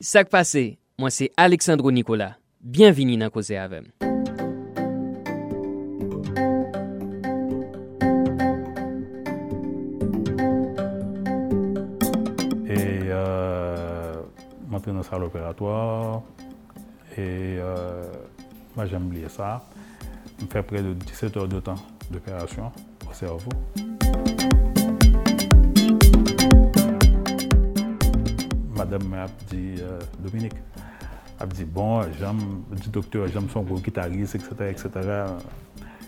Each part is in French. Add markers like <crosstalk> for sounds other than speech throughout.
Sak pase, mwen se Aleksandro Nikola. Bienvini nan Koze Avem. Et euh, m'entrer dans la salle opératoire. Et euh, moi, j'aime oublier ça. Je fais près de 17 heures de temps d'opération au cerveau. Madame m'a dit, euh, Dominique, elle dit, bon, j'aime, dit docteur, j'aime son gros guitariste, etc., etc.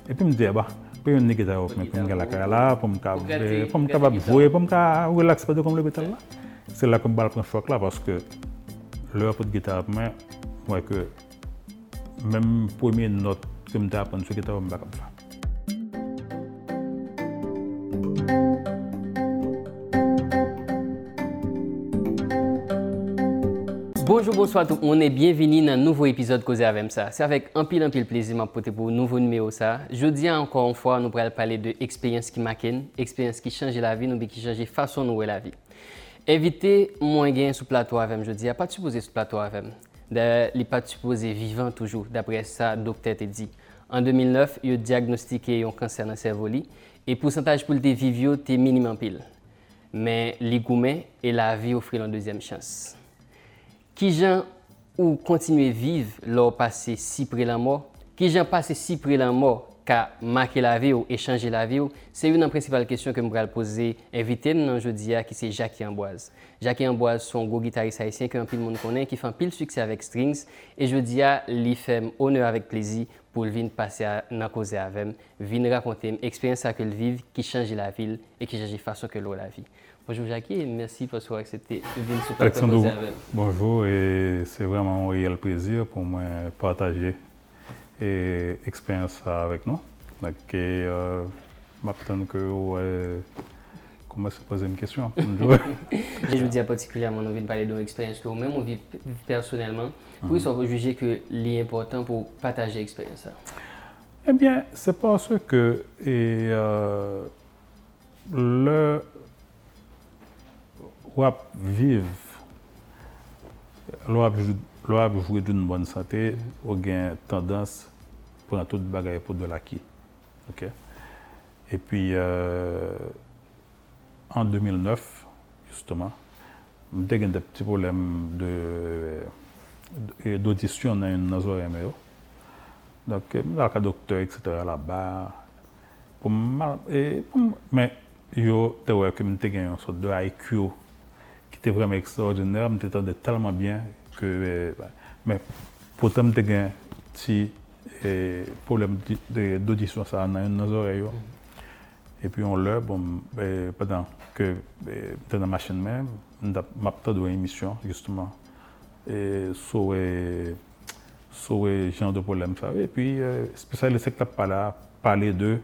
Et puis, je me dis, bah, pour une guitare, pour me la carrière là, pour me pour me capable jouer, pour me relaxer pas de comme l'hôpital là. C'est là que je prends choc là, parce que l'heure pour de guitare, moi, moi que même première note que je apprendre sur guitare, je ne pas faire. Bonjour, bonsoir tout le monde et bienvenue dans un nouveau épisode Causer avec ça. C'est avec un pile, un pile plaisir de pour un nouveau numéro ça. Jeudi encore une fois, nous allons parler de expérience qui marque, expérience qui change la vie, nous qui change la façon de voir la vie. Éviter moins gain sur plateau avec je dis, pas de supposé sur plateau avec. Il pas supposé vivant toujours, d'après ça, le docteur t'a dit. En 2009, il a diagnostiqué un cancer dans le cerveau et le pourcentage pour le vivre était minimum pile. Mais les et la vie offrent une deuxième chance. Ki jan ou kontinue viv lor pase si pre la mor? Ki jan pase si pre la mor ka make la vi ou echange la vi ou? Se yon nan prinsipal kesyon ke m pral pose evite m nan jodi ya ki se Jackie Amboise. Jackie Amboise son go gitarist haisyen ki an pil moun konen ki fan pil suksè avèk strings e jodi ya li fèm onè avèk plezi pou l vin pase a, nan koze avèm, vin rakonte m eksperyans akèl viv ki chanji la vil e ki chanji fason ke lor la vi. Bonjour Jackie et merci pour avoir accepté de venir sur Alexandre, bonjour et c'est vraiment un réel plaisir pour moi de partager l'expérience avec nous. Donc, euh, m'attends que comment se poser une question. <laughs> je vous dis particulièrement envie de parler de l'expérience que vous-même vit personnellement. Pourquoi mm -hmm. vous jugez que l'important pour partager l'expérience Eh bien, c'est parce que et, euh, le wap vive, lo wap jouer d'une bonne santé, ou gen tendance pour tout bagay pour de l'acquis. Et puis, euh, en 2009, justement, j'ai eu des petits problèmes d'audition dans une nasoréméo. Donc, j'ai un docteur, etc. là-bas. Mais, yo, te wè sorte de IQ qui était vraiment extraordinaire. Je m'entendais tellement bien que. Euh, bah, mais pourtant, j'ai un petit euh, problème d'audition dans nos oreilles. Et puis on l'a, bon, ben, pendant que j'étais dans la machine même, j'ai une émission justement sur ce genre de problème. Et puis, euh, spécialiste qui a parlé de,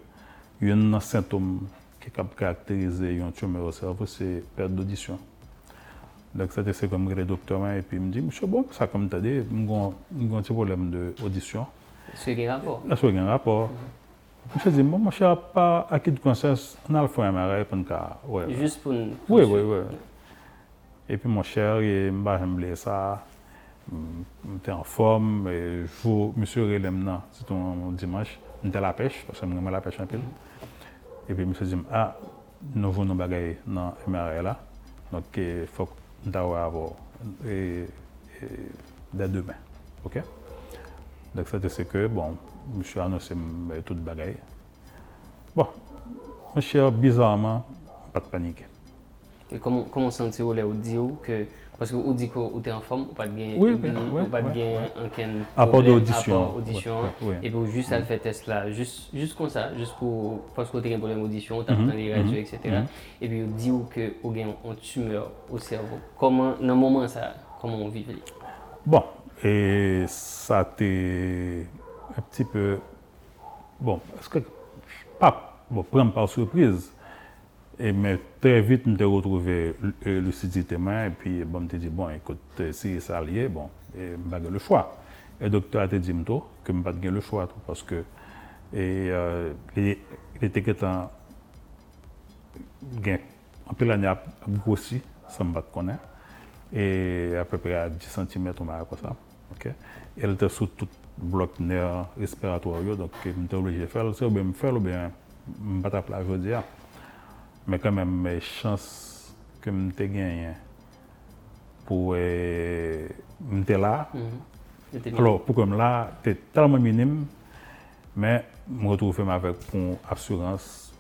il y a un symptôme qui caractérise une tumeur au cerveau, c'est perte d'audition. Donc, ça, c'est comme le docteur, et puis il me dit, monsieur, bon, ça, comme tu as dit, j'ai un petit problème d'audition. C'est un rapport. C'est un rapport. Je dis, bon, mon cher, pas acquis de conscience, on a le un MRI pour nous. Ouais, Juste pour nous. Oui, oui, oui. Et puis, mon cher, il m'a dit ça. J'étais en forme. Et je monsieur Relem, c'était un dimanche, j'étais à la pêche, parce que j'aime la pêche un peu. Et puis, monsieur dit, ah, nous avons nos bagages dans le MRI là. Donc, il faut d'avoir et, et dès demain. OK? Donc, c'est que, bon, je suis annoncé toute bagaille. Bon, mon cher, bizarrement, pas de panique. Et comment, comment sentez-vous là, dit que, parce que vous dites que vous êtes en forme, vous pas de oui, oui, pas de gain un apport d'audition. audition, et puis juste à le faire test là, juste, juste comme ça, juste pour, parce que vous avez un problème d'audition, vous avez les radios, etc. Et puis vous dites que vous avez une tumeur au cerveau. Comment, dans un moment ça, comment on vit Bon, et ça été un petit peu. Bon, est-ce que. Pas, bon, prendre par surprise. Et, mais très vite, je me suis retrouvé lucidité et puis bon, je me dit, bon, écoute, si ça lié, bon, je n'ai le choix. Et le docteur a dit que je n'ai pas le choix, parce que et, euh, il, était en, en peu l'année a grossi, ça me connaître. et à peu près à 10 cm comme ça. Elle était sous tout bloc respiratoire, donc j'étais obligé de faire. Si je me faire, ou bien je je dire. Mais quand même, mes chances que je gagné pour euh, me là, Mhm. alors pour comme là, c'était tellement minime, mais je me retrouve avec une assurance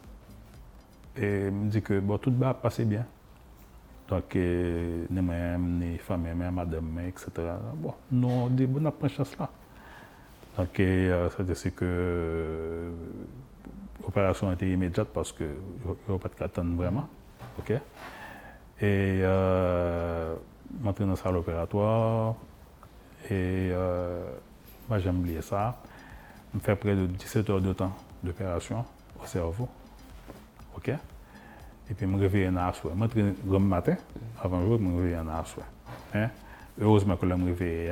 et me dit que bon, tout va passer bien. Donc, euh, ni moi-même, ni famille, ni madame, etc. Bon, nous, on on prend chance là. Donc, euh, c'est que l'opération était immédiate parce que je n'ai pas de attendre vraiment. OK? Et euh, suis dans la salle opératoire et euh, moi, j'aime oublier ça. Je fais près de 17 heures de temps d'opération au cerveau. OK? Et puis, je me réveille en soir. Je suis le matin, avant le jour, je me réveille en soir. Hein? Heureusement que je me réveille.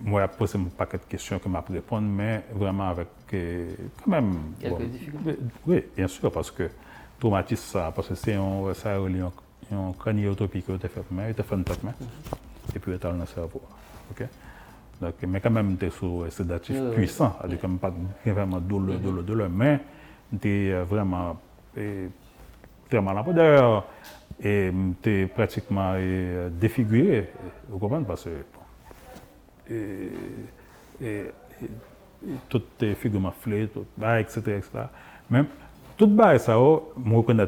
Moi, j'ai posé un paquet de questions que je vais répondre, mais vraiment avec euh, quand même. Quelques difficultés. Oui, bien sûr, parce que traumatisme, ça, parce que c'est un, ça, un, un craniotopique qui a été fait, mais il a fait une tête, mais, et puis il est dans le cerveau. OK? Donc, mais quand même, tu sous un sédatif Oui, oui, puissant, c'est-à-dire comme pas vraiment douleur, douleur, douleur, mais tu es vraiment eh, très mal en. D'ailleurs, et tu es pratiquement eh, défiguré, vous comprenez, parce que bon, et, et, et, toutes tes figures flé, tout, bah, etc., etc. Même, tout bah, ça, oh, je reconnais,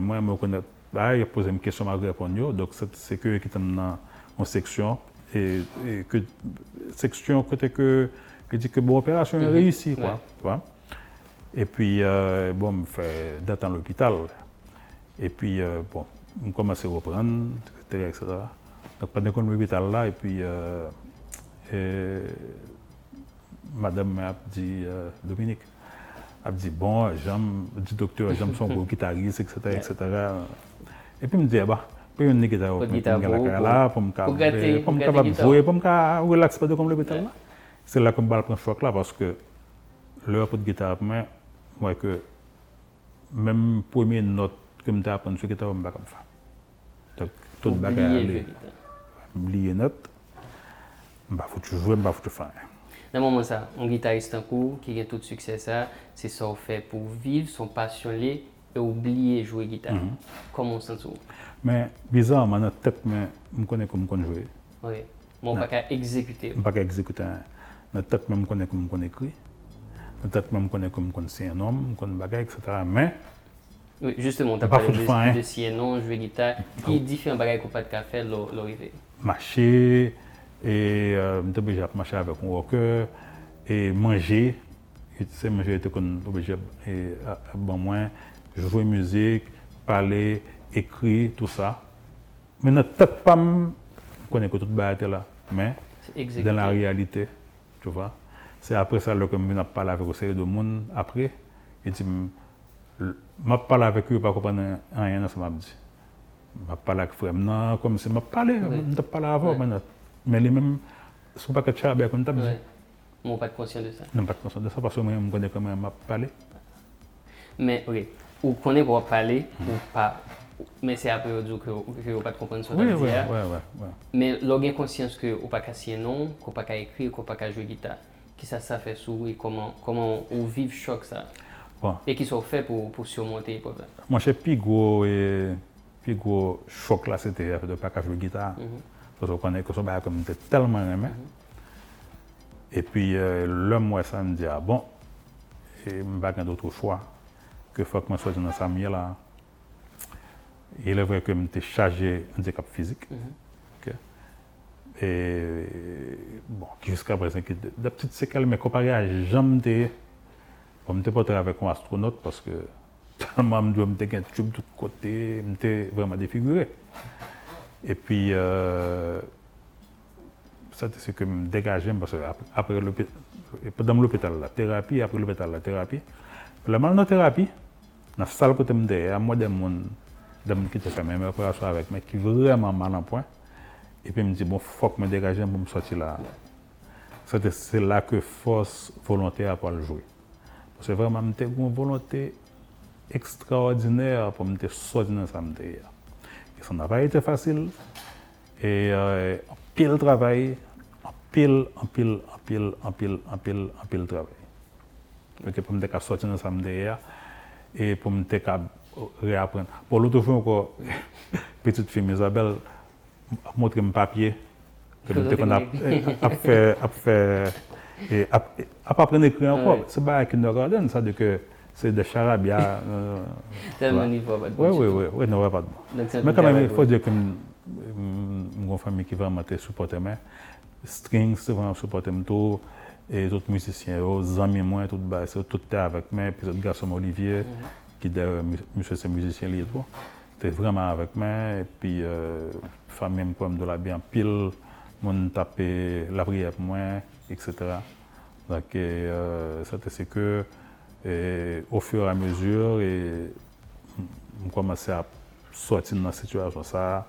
moi, je reconnais, bah, il a posé une question, je répondre, donc c'est- que qui sont dans une section, et, et que, section côté que, que dit que bon, opération est réussie, quoi, Ouais. tu vois. Et puis, euh, bon, je fais date à l'hôpital. Et puis, euh, bon, on commence à reprendre, etc. etc. Donc, pendant qu'on est à l'hôpital là, et puis, euh, et madame m'a dit, euh, Dominique, a dit, bon, j'aime, dit docteur, j'aime son <laughs> beau guitariste, etc. etc. Et puis, me dit, bah, puis une guitare, pour me la là, pour me pour me jouer, pour me relaxer pas de comme l'hôpital là. C'est là que je prends choc là, parce que l'heure pour guitare, mais, moi, que même première note que je apprends sur la guitare, je ne peux pas comme ça. Donc, tout le bagage, le aller, guitare. oublier note, ne peux pas jouer, peux pas faire. Dans le moment ça, un guitariste en cours qui a tout succès ça, c'est ça qu'on fait pour vivre son passionné et oublier jouer guitare. Mhm. Comment on sent ça Mais bizarrement, dans la tête, mais je connais comme je jouer. Oui. Mon pas qu'à exécuter. Je ne peux pas exécuter. Dans la tête, même, je connais comme je écrit. Dans la tête, même, je connais comme je c'est un homme, je connais bagage, etc. Mais, Oui, justement, tu as parlé foutu hein. de, de et non, jouer guitare. A différents bagages qu'on pas de café, l'arrivée. marcher, et euh, je suis obligé de marcher avec un walker, et manger. Et sais, manger, j'étais obligé de bon moins, jouer musique, parler, écrire, tout ça. Mais notre tête, pas, je connais que tout le était là. Mais C'est dans la réalité, tu vois, c'est après ça que je parlé avec une de monde après. Et dit, je parle avec eux, je ne comprendre rien dans ce que m'a dit. Je parle avec frère, non, comme si je parlais, je parle avant, Ouais. Mais, mêmes, ce n'est pas que tu as bien comme dit. Ouais. Moi, pas de conscient de ça. Je n'ai pas de conscience de ça parce que moi, je connais comment je parlé. Mais, ok, ou connaît pour parler, Mhm. ou pas. Mais c'est après dit que que vous pas de comprendre ce que tu oui, hein. oui. oui. Mais l'organe conscience que ou pas signer non, qu'on pas qu'à écrire, qu'on pas qu'à jouer guitare. Qui ça ça fait sous et comment comment on vit choc ça? Bon, et qui sont faits pour pour surmonter les problèmes? moi, j'ai plus gros, et, plus gros choc là, c'était de ne pas jouer de guitare. Parce qu'on connaît que son bagage comme j'étais tellement aimé. Et puis, euh, l'homme, moi, ça me dit, ah bon, et je n'ai pas d'autre choix que faut que je sois dans sa milieu là. Il est vrai que je suis chargé handicap physique. Ok. Et bon, jusqu'à présent, des petites séquelles, mais comparé à jamais, je ne pas avec un astronaute parce que <laughs> tellement je me un tube de tous côtés, je suis vraiment défiguré. Et puis, euh, ça, c'est que me dégager parce que après, l'hôpital, la thérapie, après l'hôpital, la thérapie. La malnothérapie, dans la salle que je me dis, à moi, des gens qui te fait même opération avec, mais qui vraiment mal en point. Et puis, je me dis, bon, faut que je me dégage pour me sortir là. C'est là que force volontaire pour le jouer. Parce que vraiment, j'ai une volonté extraordinaire pour me sortir dans ça. Dire. ça n'a pas été facile. Et euh, en pile travail, en pile, en pile, en pile, en pile, en pile, en pile travail. Pour me sortir dans samedi et pour me réapprendre. Pour l'autre fois encore, petite fille Isabelle montré mon papier que a, a fait, a fait, a, a pas appris à écrire encore. C'est pas un kindergarten, ça veut dire que c'est des charabia. <laughs> Euh, Tellement niveau pas de Oui, oui, oui, oui, non, pas de bon. Mais quand même, il faut dire que mon famille qui vraiment te supporté moi. Strings, c'est vraiment supporté tout. Et les autres musiciens, les amis, moi, tout, c'est tout avec moi. Puis le garçon Olivier, qui est monsieur, c'est musicien, lui, tout. C'était vraiment avec moi. Et puis, euh, famille, comme de la bien pile, mon tapé la prière pour moi, etc. Donc, euh, c'est que, et, au fur et à mesure, et, on commençait à sortir dans cette situation. Ça,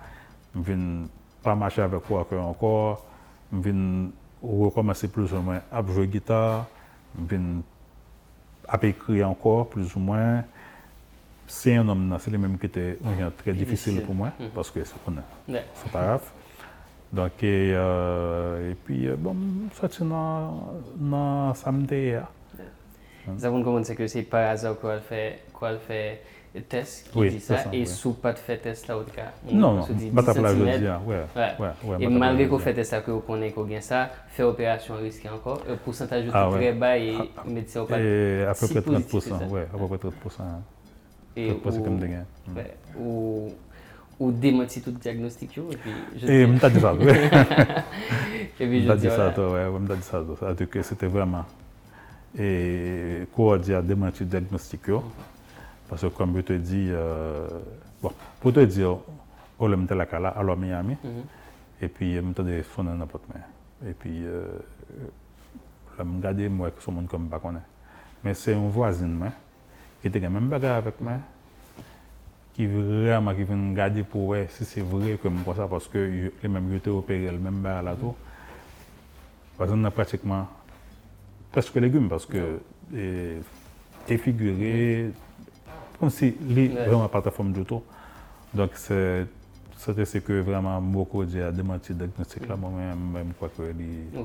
je viens pas marcher avec quoi encore. Je viens recommencer plus ou moins à jouer guitare. Je viens à écrire encore plus ou moins. C'est un homme, c'est le même qui était très difficile pour moi, Mhm. parce que c'est pas grave. Donc, et, euh, et puis, euh, bon, ça c'est dans, dans samedi. hein. Ça vous comprendre, c'est que c'est par hasard qu'on fait, qu'on fait le test qui Oui, dit ça, c'est ça, et oui. sous pas de fait test là, au cas. on Non, non, se dit pas 10 taper la centimètres. jeudi, hein, ouais, Ouais. ouais, ouais, et malgré qu'on fait test là, vous connaissez qu'on gagne ça, fait opération risquée encore, le pourcentage est Ah, très bas et Ah, le médecin n'a pas Et à peu si près positif 30%, que ça. ouais, à peu près 30%. hein. et 30% comme ou- ouais, ou, ou démentir tout diagnostic, yo, et puis je Et dis- dit ça, ouais. et puis Je je t'ai dis, ça, ouais, t'ai dit ça, c'était vraiment. Et quoi dire démenti le diagnostic, parce que comme je te dis, euh, bon, pour te dire, on l'a mis la cala, alors Miami, Mhm. et puis je me suis sonné n'importe quoi. Et puis, euh, je me regardé, moi, que ce monde comme pas connaît. Mais c'est un voisin, moi, qui était même bagarre avec moi, qui vraiment qui vient me regarder pour voir si c'est vrai que je ça, parce que les mêmes opéré, le même bagarre là tout. Parce pratiquement presque légumes, parce que défiguré, comme si les Ouais. vraiment pas ta forme du tout. Donc c'est c'était ce que vraiment beaucoup dit à démentir le diagnostic là, moi-même, même quoi que est-. Mm.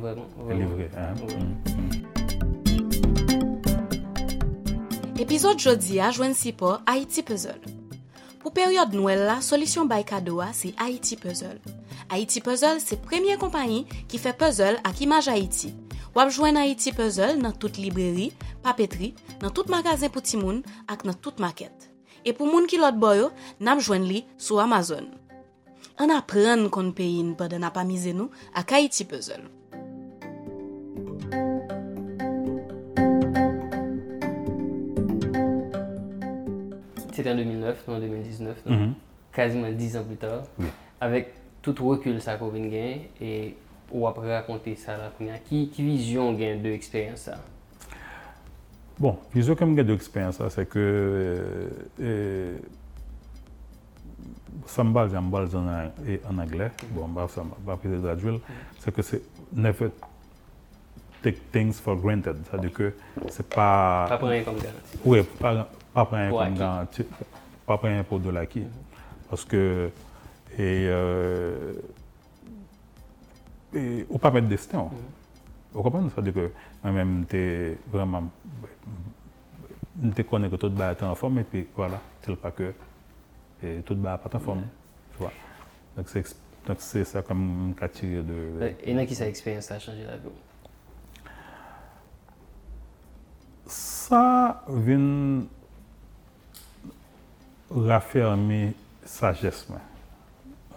Epizod jodi a jwen si po Haiti Puzzle. Pou peryode nouel la, solisyon bay kado a se Haiti Puzzle. Haiti Puzzle se premye kompanyi ki fe puzzle ak imaj Haiti. Wap jwen Haiti Puzzle nan tout libreri, papetri, nan tout magazin pou timoun ak nan tout maket. E pou moun ki lot boyo, nap jwen li sou Amazon. An apren kon peyin padan ap amize nou ak Haiti Puzzle. C'était en 2009, non en 2019, non? Mhm. quasiment 10 ans plus tard, Oui. avec tout recul ça qu'on vient et ou après raconter ça là, qu'on a. qui, qui vision gain de expérience ça? Bon, vision que j'ai d'expérience, ça, c'est que euh, euh, ça me en anglais, bon, bah, ça va pas traduire, c'est que c'est never take things for granted, c'est-à-dire que c'est pas... Pas rien comme garantie. Oui, pas, pas Pour comme garantie, pas prendre pour de l'acquis. Parce que, et, euh, et, ou pas mettre destin. Vous comprenez? C'est-à-dire que moi-même, t'es vraiment, je connais que tout le est en forme et puis voilà, tel pas que et tout le pas en forme. Tu vois? Donc c'est donc c'est ça comme cas tiré de. Et dans qui ça expérience ça a changé la vie? Ça vient raffermir sagesse.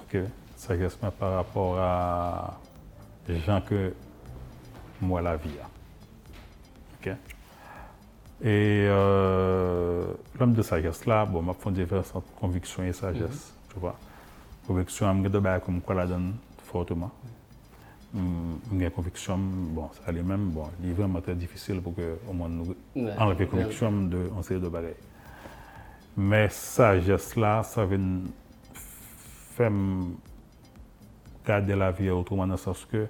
OK? Sagesse par rapport à gens que moi la vie. a. OK? Et euh, l'homme de sagesse là, bon, m'a fait diverses convictions et sagesse. Tu vois? Conviction, je me comme quoi la donne fortement. Hum, J'ai conviction, bon, ça allait même, bon, il est vraiment très difficile pour que au moins nous conviction de on série de bagailles. Mais sagesse là, ça vient garder la vie autrement dans le sens que,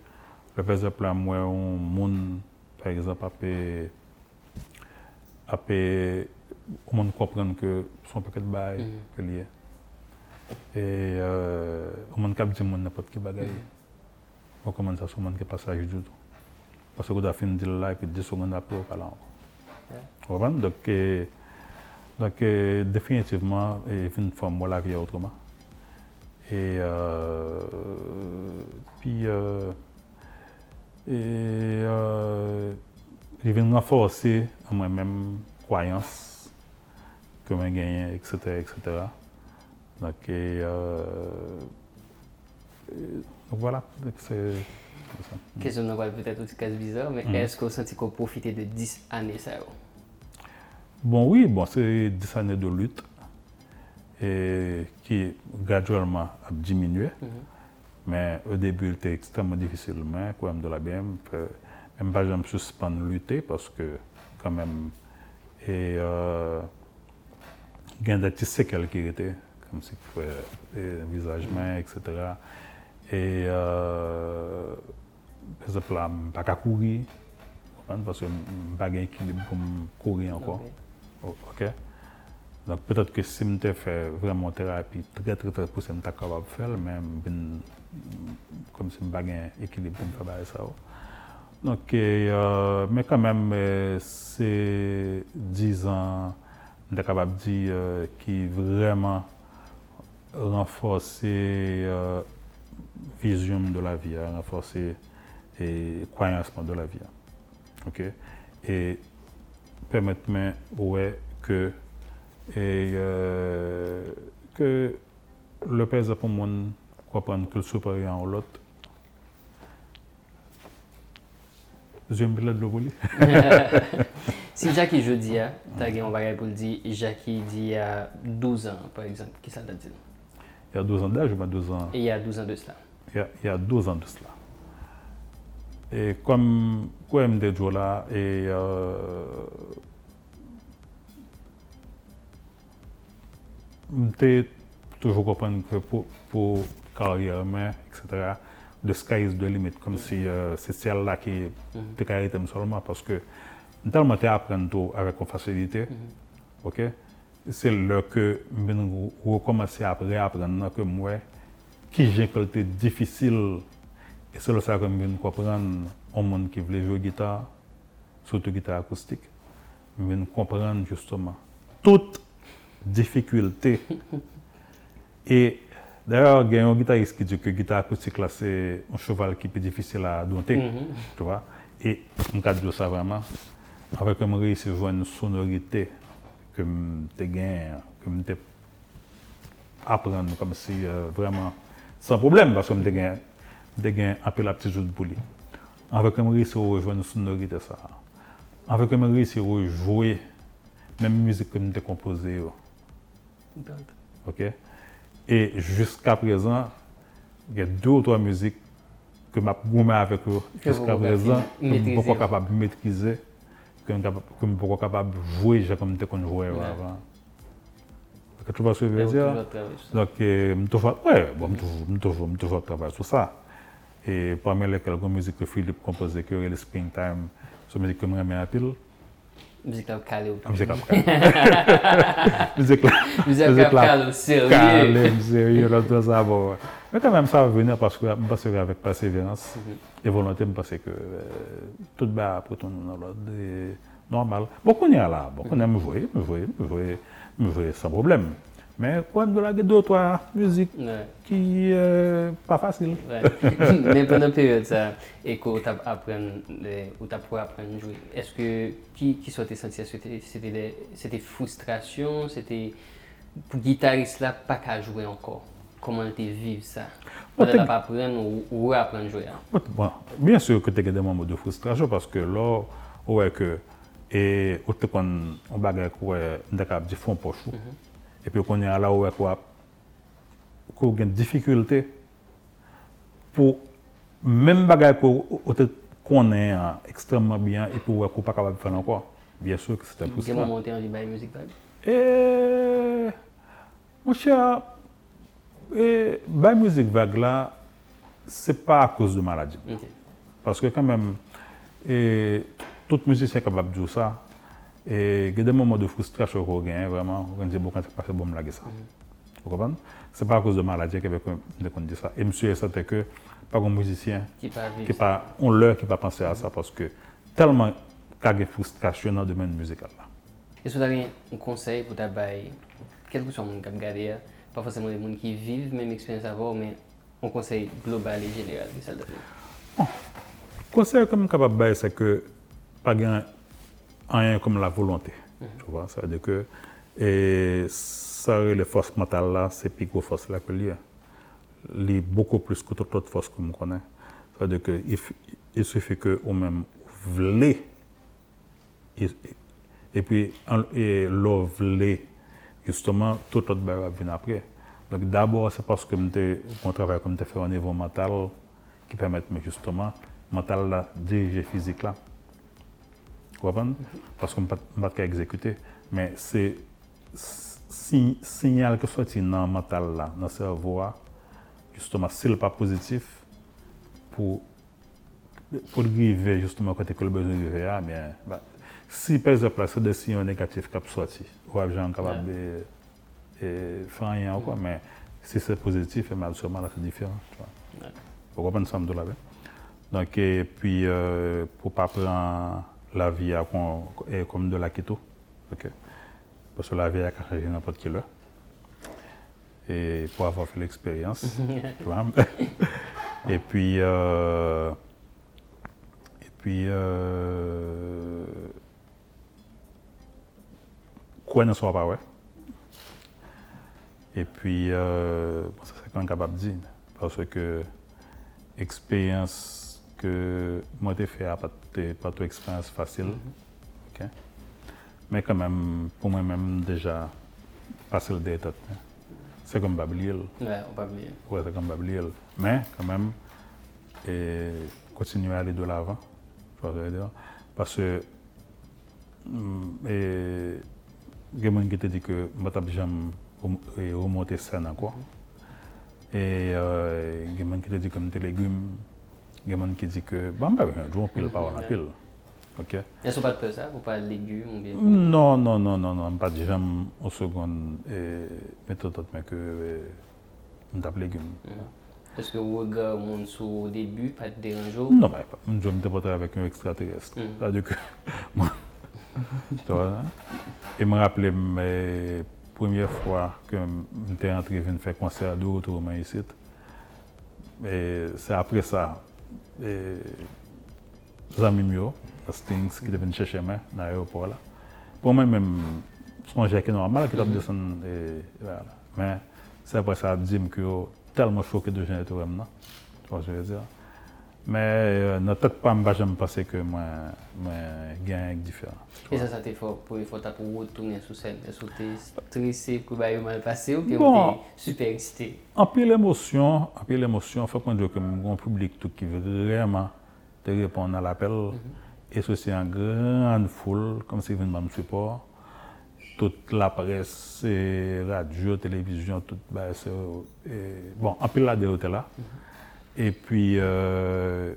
par exemple, là, moi, un monde, par exemple, a pu, a pu, au monde comprendre que son paquet de bail Mhm. que lié. E ou mwen kap di moun nepot ki bagay. Ou koman sa sou moun ki pasaj joutou. Pase kou da fin dil la, epi 10 seconde ou pala. Ouvan? Dok, donc, définitivement, il fin forme la vie autrement. Et euh, puis, euh, et, euh, il vient renforcer moi-même croyance que je gagne, etc., etc. Donc, et, euh, et, donc voilà, c'est. Question va peut-être aussi casse bizarre, mais est-ce que vous sentez qu'on profite de 10 années ça? Bon, oui, bon, c'est 10 années de lutte et qui graduellement a diminué. Mais au début, c'était extrêmement difficile. Mais quand même de la BM, même pas jamais suspendre lutter parce que quand même, et euh, il y a des petites séquelles qui étaient, comme si le visage, main, etc. Et euh, par exemple, là, je ne pas courir parce que je n'ai pas d'équilibre pour courir encore. Ok. Ok? Donc peut-être que si je fait vraiment thérapie très très très poussée, je suis capable de faire, mais comme si je n'ai pas d'équilibre pour faire ça. Donc, mais quand même, euh, c'est 10 ans, je suis capable de dire, euh, qui vraiment renforcer euh, vision de la vie, hein, renforcer et croyance de la vie. Ok? Et permettre-moi ouais, que, et, euh, que le pèse pour moi comprendre que le supérieur en l'autre. J'aime bien le voler. <laughs> Si Jackie je dis, tu as un bagage pour le dire, Jackie dit il y a 12 ans, par exemple, qui ça t'a dit? Il y a 12 ans d'âge, mais 12 ans? Et il y a 12 ans de cela. il y a, il y a 12 ans de cela. Et comme quoi me dit là, et euh, j'étais toujours comprendre que pour, pour carrière, mais, etc., the sky is the limit, comme si euh, c'est celle-là qui te arrêté seulement, parce que tellement tu apprends tout avec facilité, ok? C'est là que je recommence à réapprendre que moi, qui j'ai c'était difficile, et c'est là que je comprendre un monde qui voulait jouer guitare, surtout guitare acoustique, je comprendre justement toute difficulté. <laughs> et d'ailleurs, il y a un guitariste qui dit que guitare acoustique là, c'est un cheval qui est difficile à dompter, tu vois. Et je cas de ça vraiment, avec un réussi à jouer une sonorité que je gagne, que je apprendre comme si euh, vraiment sans problème parce que je gagne je gagne un peu l'aptitude pour lui. Avec un réussi à rejoindre une sonorité ça. Avec un réussi à jouer même musique que je composée. OK Et jusqu'à présent, il y a deux ou trois musiques que je gommé avec eux jusqu'à présent, que je ne suis pas capable de maîtriser, que je ne suis pas capable de jouer comme je jouais Ouais. avant. Tu vois ce que je veux dire? Donc, euh, je je toujours, je toujours, je toujours travaille sur ça. Et parmi les quelques musiques que Philippe composait, que le Springtime, c'est une musique que je bien à pile. Musique <laughs> là, calé ou La musique après. musique là. Musique musique là. calé au sérieux. Ça, bon. ouais. Mais quand même, ça va venir parce que, parce que avec persévérance et volonté, je pense que tout va après tout dans l'ordre et normal. Bon, on est là, bon, on aime jouer, me jouer, me jouer, me jouer sans problème. Men, kwen do la ge do twa müzik ki pa fasil. Men, pwèndan peryode sa, e ko ou tap apren, ou tap pou apren jou, eske ki sote senti, eske sete frustrasyon, sete pou gitarist la pa ka jwè ankor? Koman te viv sa? Pwèndan la pa apren ou apren jwè an? Bon, bien sûr ke te ge deman mou de frustrasyon, paske lò, ouè ke, e ou te kon bagay kouè ndek ap di fon pochou, et puis qu'on est là ouais quoi. Qu'on a une difficulté pour même pour autre qu'on est hein, extrêmement bien et pour qu'on pas capable de faire encore. Bien sûr que c'est frustrant moments où tu envie de musique et mon cher la musique vague là c'est pas à cause de maladie. Ok. parce que quand même, et, toute musicien est capable de dire ça. Et il y a des moments de frustration qu'on gagne, vraiment, on dit, bon, quand c'est passé, bon, laguer ça. Vous comprenez? C'est pas à cause de maladie que je dit ça. Et monsieur, c'était que pas un musicien Qui pas on leur qui pas pensé à ça parce que tellement qu'il y a frustration dans le domaine musical là. Est-ce que vous avez un conseil pour t'abailler Quel que soit le monde qui pas forcément les gens qui vivent même expérience à voir, mais un conseil global et général, c'est ça le fait. conseil comme capable de c'est que pas rien comme la volonté. Tu vois, ça veut dire que et ça les forces mentales là, c'est plus gros force là que lié. Il beaucoup plus que toute autre force que je connais. Ça veut dire que il, suffit que ou même voulez et, et puis et voulait justement tout autre bagage venir après. Donc d'abord c'est parce que mon travail comme tu fait au niveau mental qui permet justement mental là diriger physique là. Comprenez Parce qu'on ne peut pas exécuter. Mais c'est si, signal que sorti dans le mental, là, dans le cerveau, justement, s'il n'est pas positif, pour, pour arriver justement côté que le besoin de arriver, ah, bien, bah, si par exemple, c'est des signaux négatifs qui sont sortis, ou gens capable de faire rien quoi, mais si c'est positif, eh bien, sûrement là, c'est différent. tu vois. Vous comprenez ça, Donc, et puis, euh, pour ne pas prendre la vie à, et comme de la keto, parce que la vie a changé n'importe quelle heure. Et pour avoir fait l'expérience. <laughs> <laughs> Et puis, euh, et puis, euh, quoi ne soit pas, ouais. Et puis, euh, ça c'est quand même capable de dire. Parce que expérience que moi j'ai fait, pas pas toute expérience facile. Mais quand même, pour moi-même, déjà, facile d'être. hein. C'est comme Babliel. Ouais, oublier. Ouais, c'est comme Babliel. Mais quand même, et continuer à aller de l'avant. Parce que, hum, et, il y a des gens qui te disent que je ne remonter scène encore. Et il y a des gens qui te disent que je légumes. Il y a des gens qui disent que, bon, bah, un jour, on pile pas, on pile. OK? Est-ce pas de ça Ou pas de légumes ou bien Non, non, non, non, non, pas de jamais au second méthode mais que euh, on tape légumes. Est-ce que vous regardez mon sous au début, pas de dérangeant Non, mais pas- je me pas avec un extraterrestre. Mm. C'est-à-dire que <laughs> moi, <laughs> tu vois, hein? et me rappeler mes premières fois que j'étais entré venir faire concert de retour ici. Et c'est après ça, et, les amis mieux, Stings, qui devaient chercher moi dans l'aéroport. Pour moi même, son jet qui est normal, doit descendre, et voilà. Mais c'est après ça, que yo, tellement choqué de gens et tout, maintenant. Tu vois ce que je Men nan tet pa mba jen mpase ke mwen gen yon diferan. E sa sa te fò pou yon fò ta pou wot tounen sou sèd, sou te stresè pou ba yon malpase ou pi yon te super eksite? Anpè l'emosyon, anpè l'emosyon, fò kon diyo ke mwen goun publik tout ki vè rèman te repon nan l'apel. E sou se yon gran foul, kom se yon mwen msupor. Tout la pres, radio, televizyon, tout ba se... Bon, anpè la deyote la. Mm -hmm. Et puis, euh,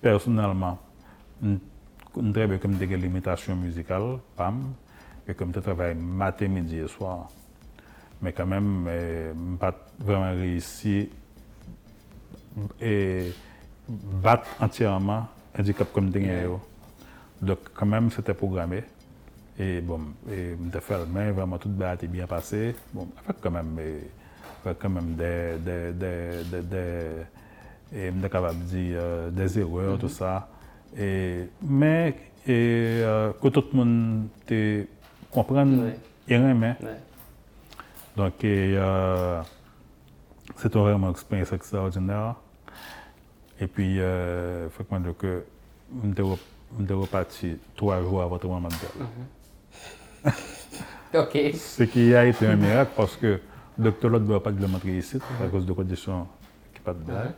personnellement, je travaille comme des limitations musicales, PAM, et comme je travaille matin, midi et soir. Mais quand même, je n'ai pas vraiment réussi et battre entièrement handicap comme dernier. Donc, quand même, c'était programmé. Et bon, et je fait le main, vraiment tout le est bien passé. Bon, avec quand même, avec quand même des, des, des- et je suis capable de dire euh, des erreurs, tout ça. Et, mais, et, euh, que tout le monde te comprenne, et mais. Ouais. Donc, euh, c'était vraiment une expérience extraordinaire. Et puis, euh, faut que que re- on était reparti trois jours avant le moment de <laughs> Ok. Ce qui a été un miracle parce que le docteur ne doit pas le montrer ici à cause de conditions qui pas de blague.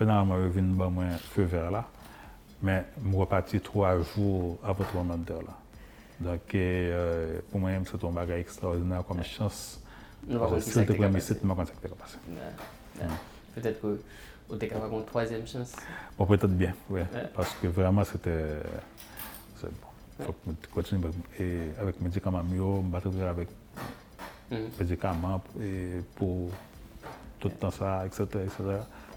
Finalement, je viens de moi feu vert là. Mais je suis reparti trois jours avant le moment. Donc, euh, pour moi, c'est un bagage extraordinaire comme chance. Nous allons voir Parce si que ça Si tu t'est es capable. ici, tu m'as passé. Ouais. Ouais. Peut-être que vous capable une troisième chance. Bon, peut-être bien, oui. Parce que vraiment, c'était. Il faut que je continue avec, et avec médicaments mieux, me battre avec médicaments et pour tout le temps ça, etc.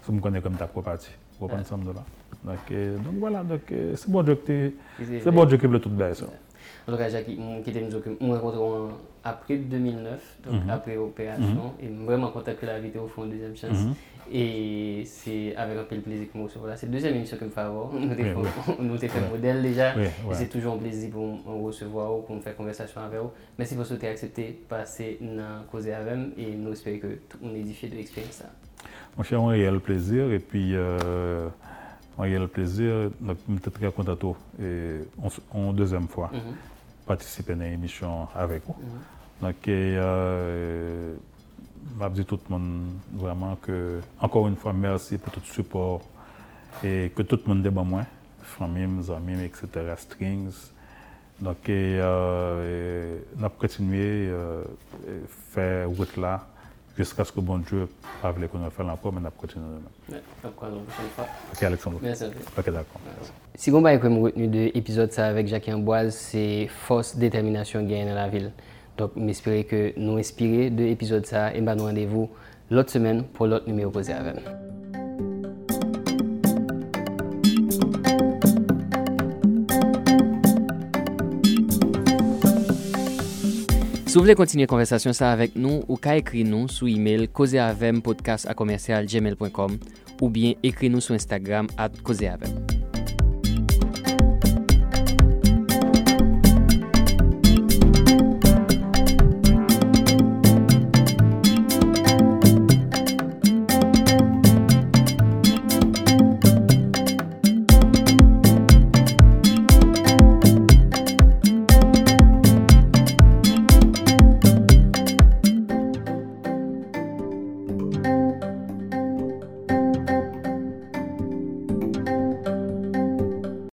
Ça me connaît comme ta propriété. Vous comprenez ça, là. Donc, euh, donc voilà, donc euh, c'est bon Dieu que c'est bon Dieu qui veut tout bien ça. En tout cas, Jackie, qui était nous rencontrons après 2009, donc Mhm. après l'opération, et vraiment content que la vie était au fond deuxième chance. Mhm. Et c'est avec un peu de plaisir que je me reçois là. C'est la deuxième émission que je me fais avoir. Nous avons Oui, fait, t'ai fait modèle déjà. Oui, Et ouais. c'est toujours un plaisir pour me recevoir ou pour me faire conversation avec vous. Merci pour ce que tu as accepté de passer dans causer avec et nous espérons que tout le monde est édifié de l'expérience. Mon cher, eu le plaisir et puis euh, eu le plaisir, je suis très content tout. et on, s- on deuxième fois Mhm. participer à une émission avec vous. Mhm. Donc, et, euh, je dis tout le monde vraiment que, encore une fois, merci pour tout le support et que tout le monde est bon moi, famille, amis, etc., strings. Donc, et, euh, et, on a continué à faire route là jusqu'à ce que bon Dieu pas voulu qu'on fasse encore, mais on a continué. Ouais, donc, à la prochaine fois. Ok, Alexandre. Merci. Ok, d'accord. Si vous avez retenu de l'épisode ça avec Jacques Amboise, c'est force, détermination, gain dans la ville. Donc, j'espère que nous inspirer de l'épisode ça et bah, nous rendez-vous l'autre semaine pour l'autre numéro posé avec. Si vous voulez continuer la conversation ça avec nous, ou qu'à écrire nous sous email causeavempodcast à commercial ou bien écrire nous sur Instagram at causeavem.